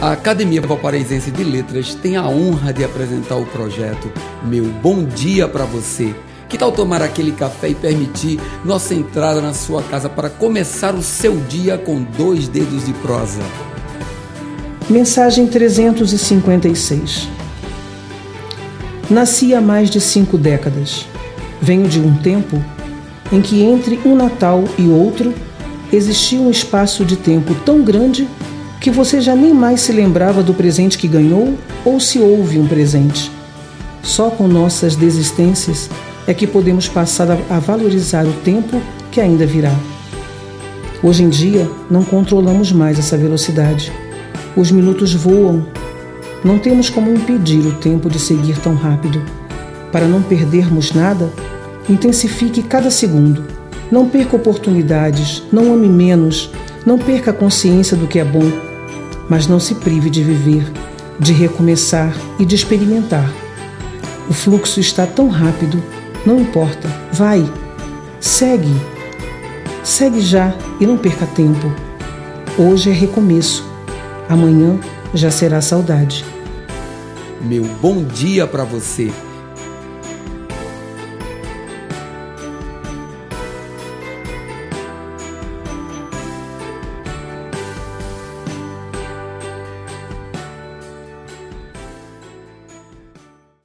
A Academia Valparaísense de Letras tem a honra de apresentar o projeto Meu Bom Dia para Você. Que tal tomar aquele café e permitir nossa entrada na sua casa para começar o seu dia com dois dedos de prosa? Mensagem 356 Nasci há mais de cinco décadas. Venho de um tempo em que entre um Natal e outro existia um espaço de tempo tão grande que você já nem mais se lembrava do presente que ganhou ou se houve um presente. Só com nossas desistências é que podemos passar a valorizar o tempo que ainda virá. Hoje em dia, não controlamos mais essa velocidade. Os minutos voam. Não temos como impedir o tempo de seguir tão rápido. Para não perdermos nada, intensifique cada segundo. Não perca oportunidades, não ame menos, não perca a consciência do que é bom, mas não se prive de viver, de recomeçar e de experimentar. O fluxo está tão rápido, não importa, vai, segue. Segue já e não perca tempo. Hoje é recomeço, amanhã já será saudade. Meu bom dia para você.